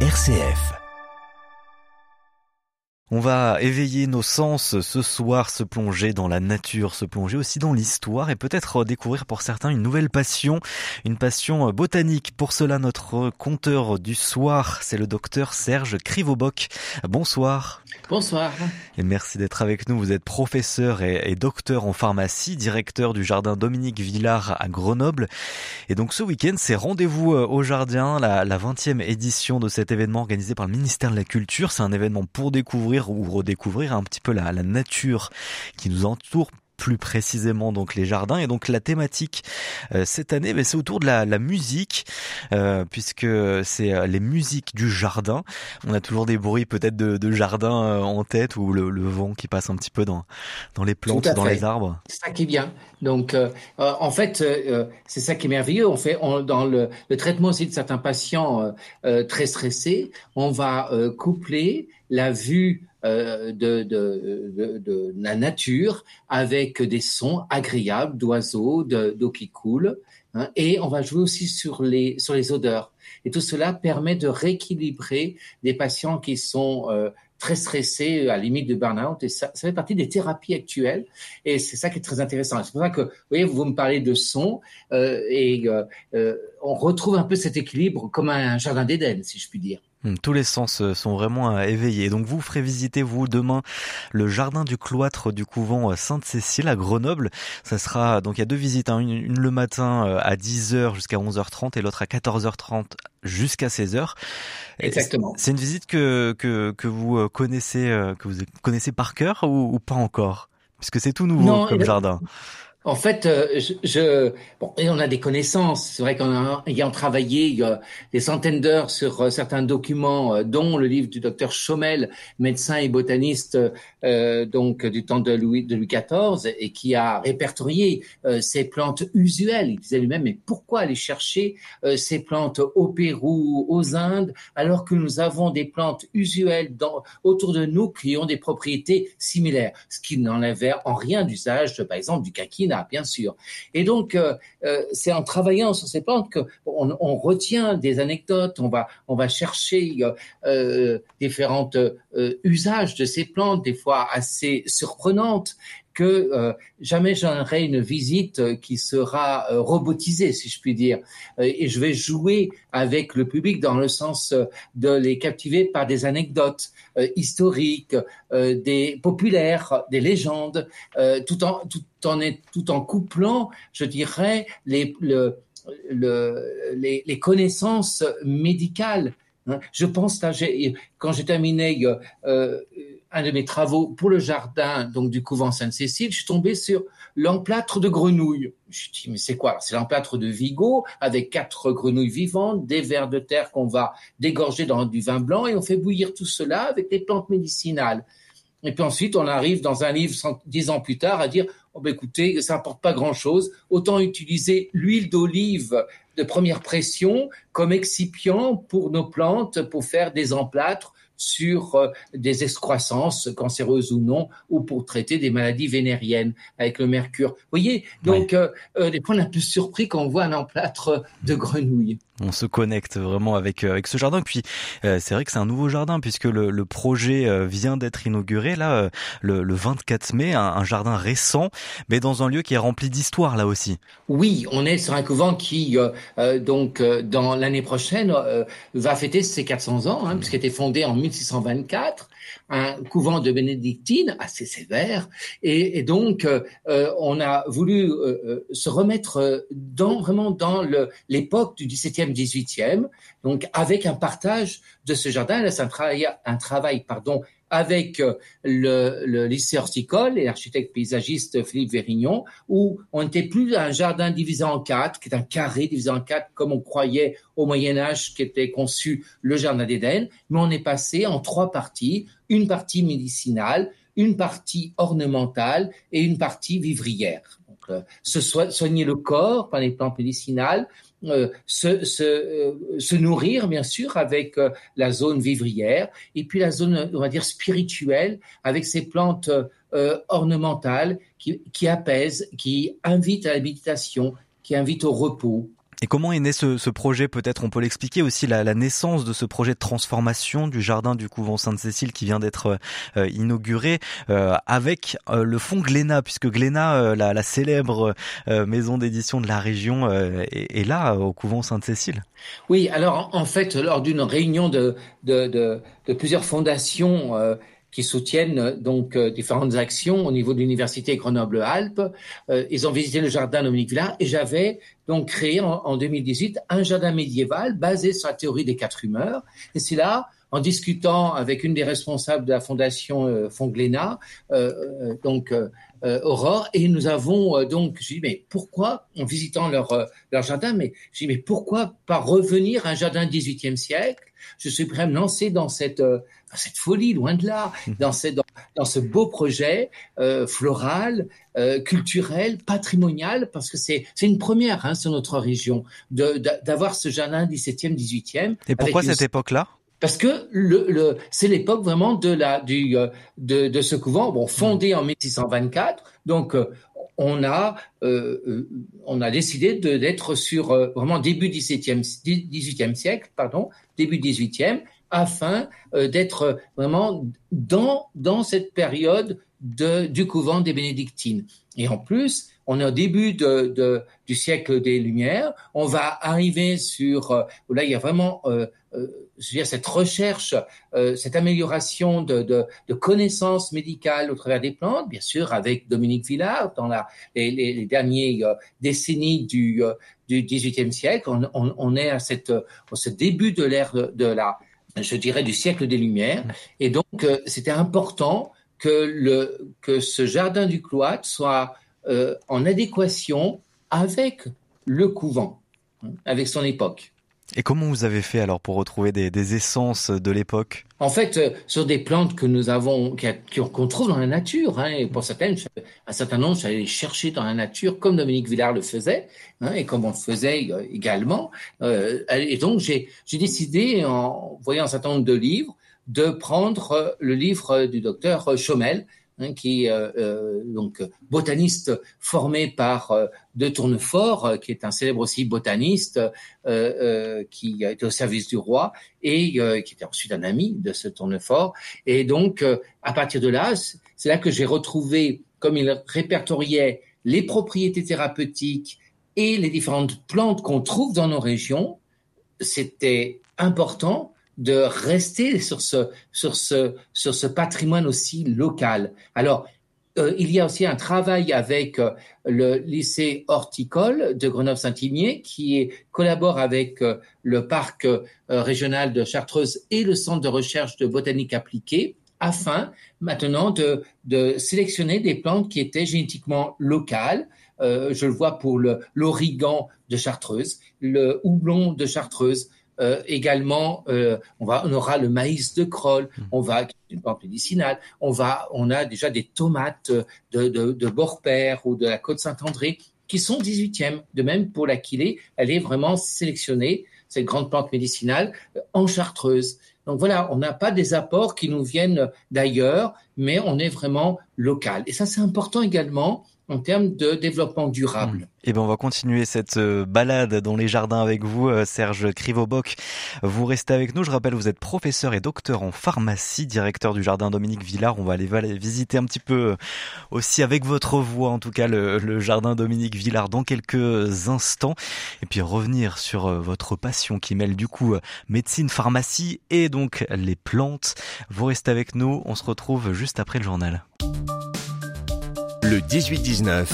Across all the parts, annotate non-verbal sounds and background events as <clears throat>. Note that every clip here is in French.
RCF. On va éveiller nos sens ce soir, se plonger dans la nature, se plonger aussi dans l'histoire et peut-être découvrir pour certains une nouvelle passion, une passion botanique. Pour cela, notre conteur du soir, c'est le docteur Serge Krivoboc. Bonsoir. Bonsoir. Et merci d'être avec nous. Vous êtes professeur et, docteur en pharmacie, directeur du jardin Dominique Villard à Grenoble. Et donc ce week-end, c'est rendez-vous euh, au jardin, la, la 20e édition de cet événement organisé par le ministère de la Culture. C'est un événement pour découvrir ou redécouvrir un petit peu la, la nature qui nous entoure plus précisément donc les jardins et donc la thématique euh, cette année. C'est autour de la, la musique euh, puisque c'est euh, les musiques du jardin. On a toujours des bruits peut-être de, de, jardin en tête ou le, le, vent qui passe un petit peu dans dans les plantes dans les arbres. C'est ça qui est bien. Donc en fait c'est ça qui est merveilleux. On fait on, dans le, le, traitement aussi de certains patients très stressés on va coupler la vue euh, de, de, de, de, la nature avec des sons agréables d'oiseaux, d'eau qui coule. Hein, et on va jouer aussi sur les, sur les odeurs. Et tout cela permet de rééquilibrer des patients qui sont euh, très stressés, à la limite de burn-out. Et ça, ça fait partie des thérapies actuelles. Et c'est ça qui est très intéressant. C'est pour ça que, vous voyez, vous me parlez de son euh, et euh, on retrouve un peu cet équilibre comme un jardin d'Éden, si je puis dire. Hmm, tous les sens euh, sont vraiment euh, éveillés. Donc vous ferez visiter vous demain le jardin du cloître du couvent euh, Sainte-Cécile à Grenoble. Ça sera donc il y a deux visites, hein. une, le matin à 10h jusqu'à 11h30 et l'autre à 14h30 jusqu'à 16h. Exactement. C'est une visite que, que, que vous connaissez que vous connaissez par cœur ou, ou pas encore? Puisque c'est tout nouveau non, comme jardin. En fait, euh, je, je, bon, et on a des connaissances. C'est vrai qu'en ayant travaillé des centaines d'heures sur euh, certains documents, euh, dont le livre du docteur Chaumel, médecin et botaniste, euh, donc du temps de Louis de Louis XIV, et qui a répertorié ces plantes usuelles. Il disait lui-même, mais pourquoi aller chercher ces plantes au Pérou, aux Indes, alors que nous avons des plantes usuelles dans, autour de nous qui ont des propriétés similaires, ce qui n'enlève en rien d'usage, par exemple, du bien sûr. Et donc, euh, euh, c'est en travaillant sur ces plantes qu'on on retient des anecdotes, on va, on va chercher euh, différents usages de ces plantes, des fois assez surprenantes, que euh, jamais j'aurai une visite qui sera euh, robotisée, si je puis dire. Euh, et je vais jouer avec le public dans le sens de les captiver par des anecdotes historiques, des populaires, des légendes, tout en tout en tout en couplant, je dirais, les le, le, les, les connaissances médicales. Hein. Je pense là, quand j'ai terminé euh, un de mes travaux pour le jardin donc du couvent Sainte-Cécile, je suis tombé sur l'emplâtre de grenouilles. Je me dis mais c'est quoi? C'est l'emplâtre de Vigo avec quatre grenouilles vivantes, des vers de terre qu'on va dégorger dans du vin blanc et on fait bouillir tout cela avec des plantes médicinales. Et puis ensuite, on arrive dans un livre dix ans plus tard à dire oh ben écoutez, ça n'apporte pas grand-chose, autant utiliser l'huile d'olive de première pression comme excipient pour nos plantes pour faire des emplâtres sur euh, des excroissances cancéreuses ou non, ou pour traiter des maladies vénériennes avec le mercure. Vous voyez, donc ouais. euh, euh, des fois on est un peu surpris quand on voit un emplâtre de grenouille on se connecte vraiment avec euh, avec ce jardin. Puis euh, c'est vrai que c'est un nouveau jardin puisque le, le projet euh, vient d'être inauguré là le, le, 24 mai, un, un, jardin récent, mais dans un lieu qui est rempli d'histoire là aussi. Oui, on est sur un couvent qui euh, donc dans l'année prochaine va fêter ses 400 ans, hein, puisqu'il a été fondé en 1624 un couvent de bénédictines assez sévère, et, donc euh, on a voulu euh, se remettre vraiment dans l'époque du 17e 18e, donc avec un partage de ce jardin. C'est un un travail pardon, avec euh, le, le lycée horticole et l'architecte paysagiste Philippe Vérignon, où on n'était plus un jardin divisé en quatre, qui est un carré divisé en quatre, comme on croyait au Moyen Âge, qui était conçu le jardin d'Éden, mais on est passé en trois parties, une partie médicinale, une partie ornementale et une partie vivrière. Donc, euh, se soigner le corps par les plantes médicinales, euh, se, se, euh, se, nourrir, bien sûr, avec euh, la zone vivrière, et puis la zone, on va dire, spirituelle, avec ces plantes ornementales qui, qui apaisent, qui invitent à la méditation, qui invitent au repos. Et comment est né ce, ce projet Peut-être on peut l'expliquer aussi la, la, naissance de ce projet de transformation du jardin du couvent Sainte-Cécile qui vient d'être euh, inauguré euh, avec euh, le fonds Glénat, puisque Glénat, euh, la, la, célèbre euh, maison d'édition de la région, est, est, là au couvent Sainte-Cécile. Oui, alors en fait, lors d'une réunion de, de, de, de, plusieurs fondations qui soutiennent donc euh, différentes actions au niveau de l'université Grenoble-Alpes. Euh, ils ont visité le jardin Dominique Villard et j'avais donc créé en, en, 2018 un jardin médiéval basé sur la théorie des quatre humeurs. Et c'est là, en discutant avec une des responsables de la fondation euh, Fongléna, euh, donc euh, Aurore, et nous avons donc, je dis mais pourquoi, en visitant leur, leur jardin, mais je dis mais pourquoi pas revenir à un jardin 18e siècle? Je suis prêt à me lancer dans cette cette folie, loin de là, <laughs> dans, ce, dans, dans ce beau projet euh, floral, euh, culturel, patrimonial, parce que c'est une première hein, sur notre région d'avoir ce jardin 17e, 18e. Et pourquoi cette une... époque-là? Parce que le, le, c'est l'époque vraiment de la du euh, de, de ce couvent, bon fondé en 1624. Donc euh, on a euh, on a décidé d'être sur euh, vraiment début 17e 18e siècle, pardon, début 18e afin euh, d'être vraiment dans, dans cette période de, du couvent des bénédictines. Et en plus, on est au début de, de, du siècle des Lumières, on va arriver sur, euh, là il y a vraiment euh, euh, dire, cette recherche, euh, cette amélioration de, connaissances médicales au travers des plantes, bien sûr avec Dominique Villard dans les, dernières décennies du, XVIIIe siècle, on, est à ce début de l'ère de, la je dirais, du siècle des Lumières. Et donc, euh, c'était important que, ce jardin du cloître soit euh, en adéquation avec le couvent, hein, avec son époque. Et comment vous avez fait alors pour retrouver des, des essences de l'époque? En fait, euh, sur des plantes que nous avons, qu'on trouve dans la nature, hein, et pour certaines, un certain nombre, j'allais les chercher dans la nature, comme Dominique Villard le faisait, hein, et comme on le faisait euh, également. Euh, et donc, j'ai décidé, en voyant un certain nombre de livres, de prendre le livre du docteur Chomel, Hein, qui est euh, euh, donc botaniste formé par euh, De Tournefort, euh, qui est un célèbre aussi botaniste euh, qui été au service du roi et qui était ensuite un ami de ce Tournefort. Et donc, à partir de là, c'est là que j'ai retrouvé, comme il répertoriait les propriétés thérapeutiques et les différentes plantes qu'on trouve dans nos régions, c'était important de rester sur ce, sur ce, sur ce patrimoine aussi local. Alors, euh, il y a aussi un travail avec euh, le lycée horticole de Grenoble-Saint-Imier qui collabore avec euh, le parc régional de Chartreuse et le centre de recherche de botanique appliquée afin maintenant de, de sélectionner des plantes qui étaient génétiquement locales. je le vois pour l'origan de Chartreuse, le houblon de Chartreuse, euh, également, euh, on, va, on aura le maïs de Kroll, mmh. on va une plante médicinale, on va, on a déjà des tomates de, de, de Borpère ou de la côte Saint-André qui sont 18e. De même pour l'aquilée, elle est vraiment sélectionnée, cette grande plante médicinale, euh, en chartreuse. Donc voilà, on n'a pas des apports qui nous viennent d'ailleurs, mais on est vraiment local. Et ça, c'est important également en termes de développement durable. Mmh. Eh ben, on va continuer cette euh, balade dans les jardins avec vous, euh, Serge Krivoboc. Vous restez avec nous. Je rappelle, vous êtes professeur et docteur en pharmacie, directeur du jardin Dominique Villard. On va aller visiter un petit peu euh, aussi avec votre voix, en tout cas, le, le jardin Dominique Villard dans quelques instants. Et puis revenir sur votre passion qui mêle du coup médecine, pharmacie et donc les plantes. Vous restez avec nous. On se retrouve juste après le journal. Le 18-19.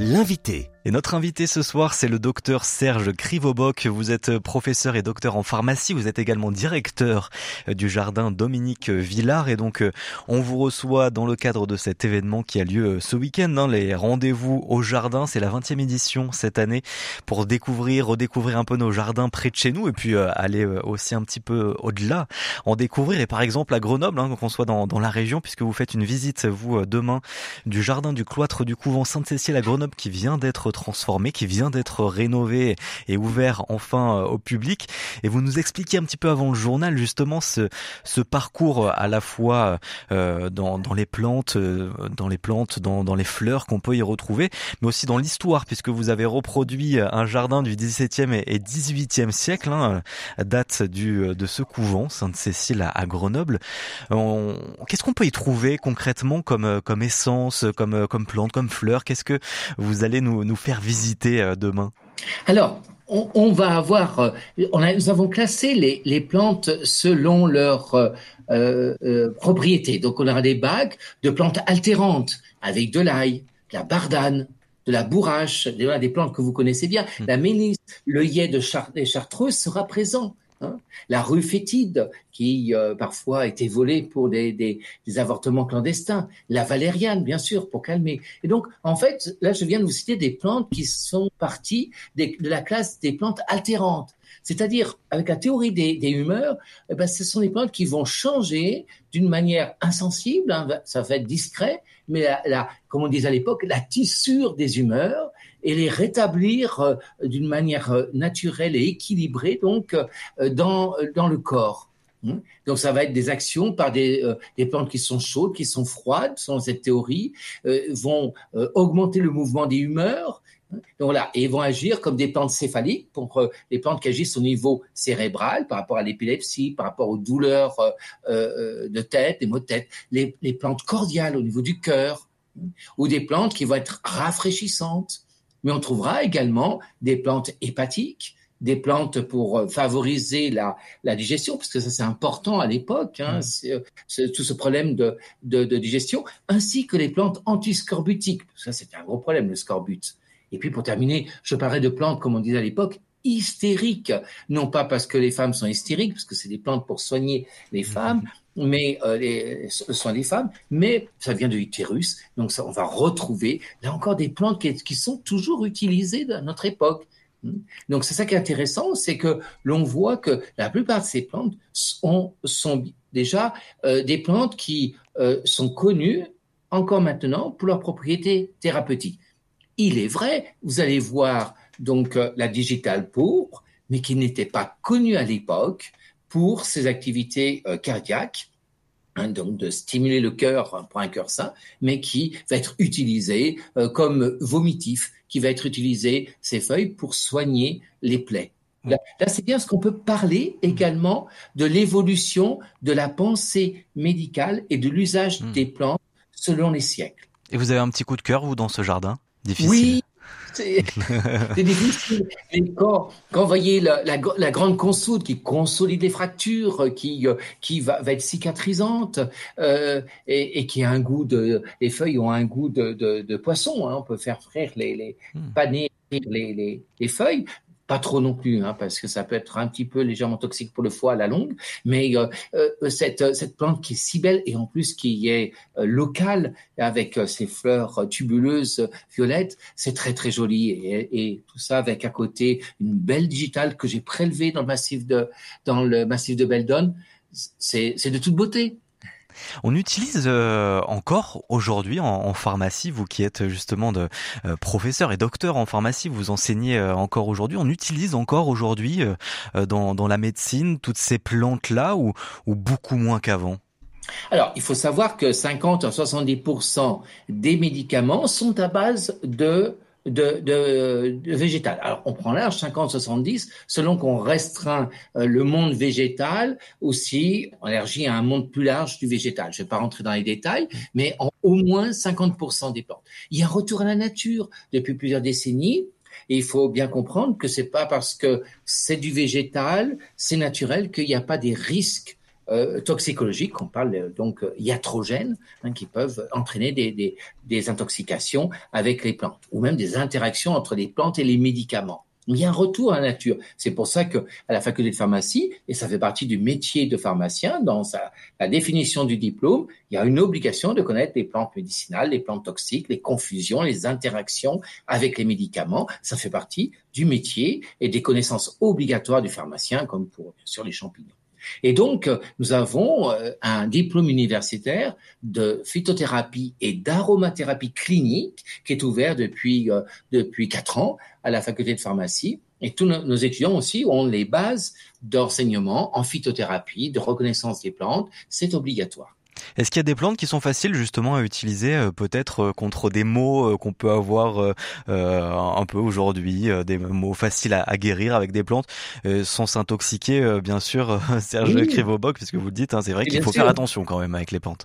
L'invité. Et notre invité ce soir, c'est le docteur Serge Krivoboc. Vous êtes professeur et docteur en pharmacie. Vous êtes également directeur du jardin Dominique Villard. Et donc, on vous reçoit dans le cadre de cet événement qui a lieu ce week-end. Hein, les rendez-vous au jardin. C'est la 20e édition cette année pour découvrir, redécouvrir un peu nos jardins près de chez nous et puis euh, aller euh, aussi un petit peu au-delà, en découvrir. Et par exemple, à Grenoble, hein, qu'on soit dans, dans la région, puisque vous faites une visite, vous, demain, du jardin du cloître du couvent Sainte-Cécile à Grenoble qui vient d'être transformé, qui vient d'être rénové et ouvert enfin au public. Et vous nous expliquiez un petit peu avant le journal justement ce, ce parcours à la fois dans, dans les plantes, dans les plantes, dans, dans les fleurs qu'on peut y retrouver, mais aussi dans l'histoire, puisque vous avez reproduit un jardin du XVIIe et XVIIIe siècle, hein, date du, de ce couvent Sainte-Cécile à, Grenoble. Qu'est-ce qu'on peut y trouver concrètement comme, comme essence, comme, comme plante, comme fleur? Qu'est-ce que vous allez nous faire visiter euh, demain? Alors, on, va avoir, euh, on a, nous avons classé les, les plantes selon leur euh, euh, propriétés. Donc, on aura des bacs de plantes altérantes avec de l'ail, de la bardane, de la bourrache, des plantes que vous connaissez bien. Hmm. La le yé de des chartreuses sera présent. Hein. la rue fétide, qui euh, parfois été volée pour des, des, des, avortements clandestins. La valériane, bien sûr, pour calmer. Et donc, en fait, là, je viens de vous citer des plantes qui sont parties de la classe des plantes altérantes. C'est-à-dire, avec la théorie des, des humeurs, eh ben, ce sont des plantes qui vont changer d'une manière insensible, hein, ça va être discret, mais la, comme on disait à l'époque, la tissure des humeurs et les rétablir euh, d'une manière euh, naturelle et équilibrée donc euh, dans, dans le corps. Hmm? Donc ça va être des actions par des, des, plantes qui sont chaudes, qui sont froides, selon cette théorie, vont augmenter le mouvement des humeurs. Donc voilà, et vont agir comme des plantes céphaliques, pour les plantes qui agissent au niveau cérébral par rapport à l'épilepsie, par rapport aux douleurs de tête, des maux de tête, les, les plantes cordiales au niveau du cœur, hmm? ou des plantes qui vont être rafraîchissantes, mais on trouvera également des plantes hépatiques, des plantes pour euh, favoriser la, la digestion, parce que ça c'est important à l'époque, hein, mmh. tout ce problème de, de, de, digestion, ainsi que les plantes antiscorbutiques. Ça c'était un gros problème, le scorbut. Et puis pour terminer, je parlerai de plantes, comme on disait à l'époque, hystériques, non pas parce que les femmes sont hystériques, parce que c'est des plantes pour soigner les mmh. Mais euh, les, soins des femmes, mais ça vient de l'utérus. Donc on va retrouver là encore des plantes qui, sont toujours utilisées à notre époque. Hmm. Donc c'est ça qui est intéressant, c'est que l'on voit que la plupart de ces plantes sont, sont déjà euh, des plantes qui euh, sont connues encore maintenant pour leurs propriétés thérapeutiques. Il est vrai, vous allez voir donc la digitale pourpre, mais qui n'était pas connue à l'époque, pour ses activités euh, cardiaques, hein, donc de stimuler le cœur pour un cœur sain, mais qui va être utilisé euh, comme vomitif, qui va être utilisé, ces feuilles, pour soigner les plaies. Là, c'est bien ce qu'on peut parler également de l'évolution de la pensée médicale et de l'usage hmm. des plantes selon les siècles. Et vous avez un petit coup de cœur, vous, dans ce jardin? Difficile. Oui, c'est difficile. Mais quand, quand vous voyez la, la, la, grande consoude qui consolide les fractures, qui, qui va, va être cicatrisante euh, et, et, qui a un goût de. Les feuilles ont un goût de, de, de poisson. Hein, on peut faire frire les, les hmm. paner les, les, les, feuilles pas trop non plus, hein, parce que ça peut être un petit peu légèrement toxique pour le foie à la longue. Mais euh, euh, cette, cette plante qui est si belle et en plus qui est euh, locale avec ses fleurs tubuleuses violettes, c'est très très joli et, et, tout ça avec à côté une belle digitale que j'ai prélevée dans le massif de dans le massif de Beldon. C'est de toute beauté. On utilise euh, encore aujourd'hui en, pharmacie, vous qui êtes justement euh, professeur et docteur en pharmacie, vous enseignez euh, encore aujourd'hui. On utilise encore aujourd'hui dans, la médecine toutes ces plantes là ou, ou beaucoup moins qu'avant? Alors, il faut savoir que 50 à 70% des médicaments sont à base de de, de, de, végétal. Alors, on prend large 50-70, selon qu'on restreint euh, le monde végétal, aussi, on élargit à un monde plus large du végétal. Je ne vais pas rentrer dans les détails, mais en au moins 50% des plantes. Il y a un retour à la nature depuis plusieurs décennies. Et il faut bien comprendre que c'est pas parce que c'est du végétal, c'est naturel, qu'il n'y a pas des risques euh, toxicologiques, on parle donc euh, iatrogènes, hein, qui peuvent entraîner des, des, des, intoxications avec les plantes, ou même des interactions entre les plantes et les médicaments. Il y a un retour à la nature. C'est pour ça que à la faculté de pharmacie, et ça fait partie du métier de pharmacien, dans sa, la définition du diplôme, il y a une obligation de connaître les plantes médicinales, les plantes toxiques, les confusions, les interactions avec les médicaments. Ça fait partie du métier et des connaissances obligatoires du pharmacien, comme pour bien sûr les champignons. Et donc, nous avons un diplôme universitaire de phytothérapie et d'aromathérapie clinique qui est ouvert depuis depuis quatre ans à la faculté de pharmacie. Et tous nos étudiants aussi ont les bases d'enseignement en phytothérapie, de reconnaissance des plantes. C'est obligatoire. Est-ce qu'il y a des plantes qui sont faciles justement à utiliser euh, peut-être euh, contre des maux euh, qu'on peut avoir un peu aujourd'hui, des maux faciles à, guérir avec des plantes sans s'intoxiquer bien sûr <laughs> Serge oui. puisque vous le dites, hein, c'est vrai qu'il faut faire attention quand même avec les plantes.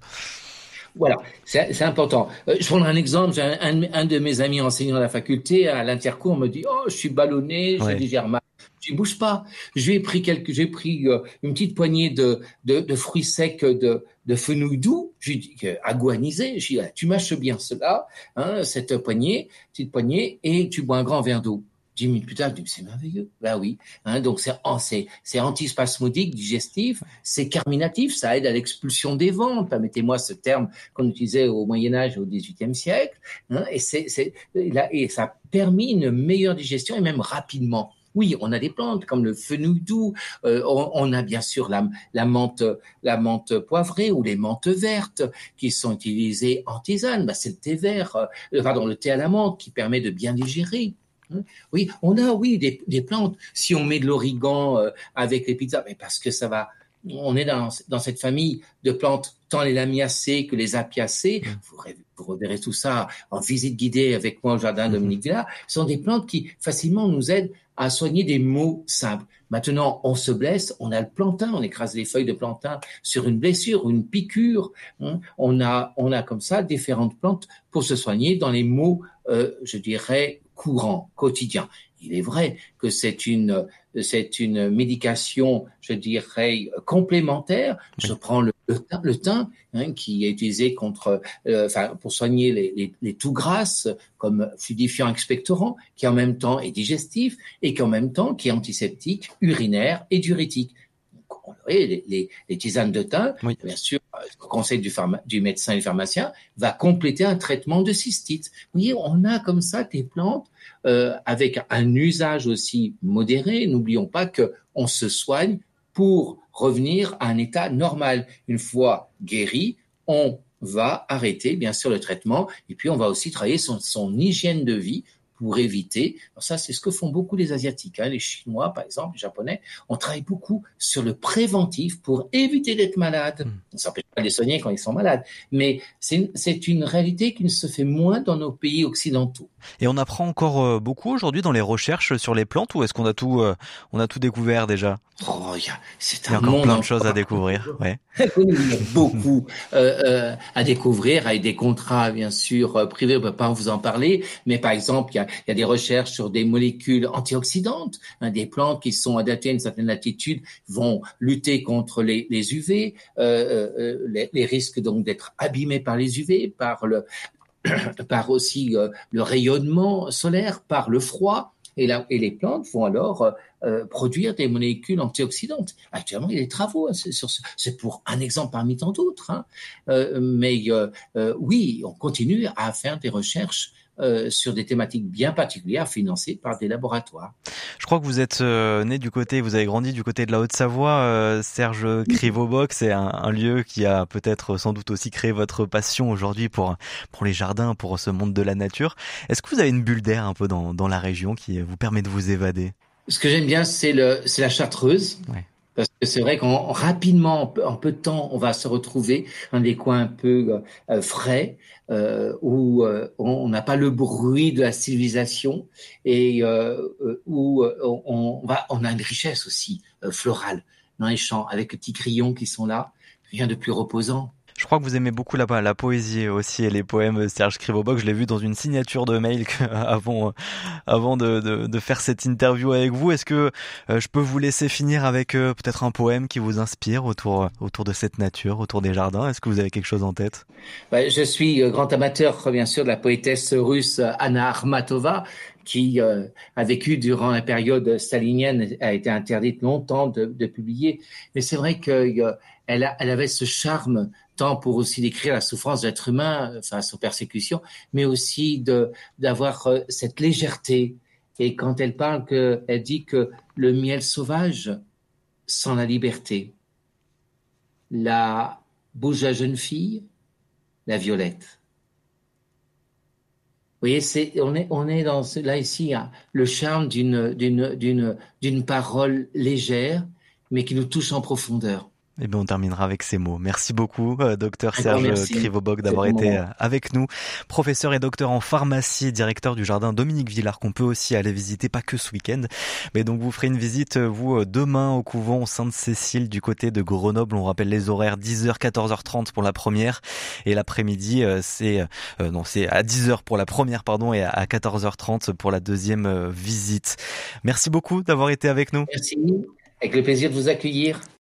Voilà, c'est important. je prends un exemple. Un, un, de mes amis enseignants à la faculté, à l'intercours, me dit Oh, je suis ballonné, j'ai digère mal. Je bouge pas. J'ai pris quelques, j'ai pris une petite poignée de, de, fruits secs de, de fenouil doux, j'ai dit aguanisé, j'ai dit ah, tu mâches bien cela, hein, cette poignée, petite poignée, et tu bois un grand verre d'eau. Dix minutes plus tard, je dis c'est merveilleux. Ben oui, hein, donc c'est c'est c'est antispasmodique, digestif, c'est carminatif, ça aide à l'expulsion des vents. Permettez-moi ce terme qu'on utilisait au Moyen Âge et au XVIIIe siècle, hein, et c'est c'est et ça a permis une meilleure digestion et même rapidement. Oui, on a des plantes comme le fenouil doux. Euh, on, a bien sûr la, la, menthe, la menthe poivrée ou les menthes vertes qui sont utilisées en tisane. Bah, c'est le thé vert, euh, pardon, le thé à la menthe qui permet de bien digérer. Hein. Oui, on a oui des, des plantes. Si on met de l'origan euh, avec les pizzas, mais parce que ça va on est dans, dans, cette famille de plantes, tant les lamiacées que les apiacées. Mmh. Vous, vous, reverrez tout ça en visite guidée avec moi au jardin mmh. Dominique Villa. Ce sont des plantes qui facilement nous aident à soigner des maux simples. Maintenant, on se blesse, on a le plantain, on écrase les feuilles de plantain sur une blessure ou une piqûre. Hein. On a, on a comme ça différentes plantes pour se soigner dans les maux, euh, je dirais, courants, quotidiens. Il est vrai que c'est une c'est une médication, je dirais, complémentaire. Je prends le, le thym, hein, qui est utilisé contre, euh, enfin, pour soigner les, les, les tout grasses comme fluidifiant expectorant, qui en même temps est digestif et qui en même temps qui est antiseptique, urinaire et diurétique. Les, les, les, tisanes de thym, bien sûr, le conseil du, du, médecin et du pharmacien, va compléter un traitement de cystite. Vous voyez, on a comme ça des plantes euh, avec un usage aussi modéré. N'oublions pas que on se soigne pour revenir à un état normal. Une fois guéri, on va arrêter bien sûr le traitement et puis on va aussi travailler son, son hygiène de vie pour éviter. ça, c'est ce que font beaucoup les Asiatiques. Hein. Les Chinois, par exemple, les Japonais, on travaille beaucoup sur le préventif pour éviter d'être malade. Hmm. Ça n'empêche pas de les soigner quand ils sont malades. Mais c'est une réalité qui ne se fait moins dans nos pays occidentaux. Et on apprend encore euh, beaucoup aujourd'hui dans les recherches sur les plantes ou est-ce qu'on a tout, euh, on a tout découvert déjà? Oh, c'est un encore plein de choses à découvrir. Ouais. <laughs> il y a beaucoup euh, euh, à découvrir, avec des contrats bien sûr privés, on peut pas vous en parler, mais par exemple, il y a, il y a des recherches sur des molécules antioxydantes, hein, des plantes qui sont adaptées à une certaine latitude vont lutter contre les, UV, euh, euh, les, les, risques donc d'être abîmés par les UV, par le <clears throat> par aussi le rayonnement solaire, par le froid. Et, là, et les plantes vont alors euh, produire des molécules antioxydantes. Actuellement, il y a des travaux hein, sur ce. C'est pour un exemple parmi tant d'autres. Hein. Euh, mais euh, euh, oui, on continue à faire des recherches euh, sur des thématiques bien particulières financées par des laboratoires. Je crois que vous êtes euh, né du côté, vous avez grandi du côté de la Haute-Savoie. Euh, Serge Crivoboc, c'est un, un, lieu qui a peut-être sans doute aussi créé votre passion aujourd'hui pour pour les jardins, pour ce monde de la nature. Est-ce que vous avez une bulle d'air un peu dans, dans la région qui vous permet de vous évader? Ce que j'aime bien, c'est la chartreuse. Ouais. Parce que c'est vrai qu'en rapidement, en peu de temps, on va se retrouver dans des coins un peu euh, frais, euh, où euh, on n'a pas le bruit de la civilisation et euh, euh, où on, on, va, on a une richesse aussi florale dans les champs, avec les petits grillons qui sont là. Rien de plus reposant. Je crois que vous aimez beaucoup la, la poésie aussi et les poèmes Serge Krivoboc. Je l'ai vu dans une signature de mail <laughs> avant, avant de, de, de, faire cette interview avec vous. Est-ce que euh, je peux vous laisser finir avec euh, peut-être un poème qui vous inspire autour, autour de cette nature, autour des jardins? Est-ce que vous avez quelque chose en tête? Bah, Je suis euh, grand amateur, bien sûr, de la poétesse russe Anna Armatova qui euh, a vécu durant la période stalinienne, a été interdite longtemps de, de publier. Mais c'est vrai qu'elle euh, elle avait ce charme tant pour aussi décrire la souffrance de l'être humain face aux persécutions, mais aussi de d'avoir euh, cette légèreté. Et quand elle parle, elle dit que le miel sauvage sans la liberté, la bouche de la jeune fille, la violette. Vous voyez, on est, on est dans, là ici, le charme d'une parole légère, mais qui nous touche en profondeur. Eh bien, on terminera avec ces mots. Merci beaucoup, euh, docteur Serge Krivobok, d'avoir été euh, avec nous. Professeur et docteur en pharmacie, directeur du jardin Dominique Villard, qu'on peut aussi aller visiter, pas que ce week-end. Mais donc, vous ferez une visite, euh, vous, demain au couvent Sainte-Cécile du côté de Grenoble. On rappelle les horaires 10h, 14h30 pour la première. Et l'après-midi, c'est, non, c'est à 10h pour la première, pardon, et à 14h30 pour la deuxième visite. Merci beaucoup d'avoir été avec nous. Merci. Avec le plaisir de vous accueillir.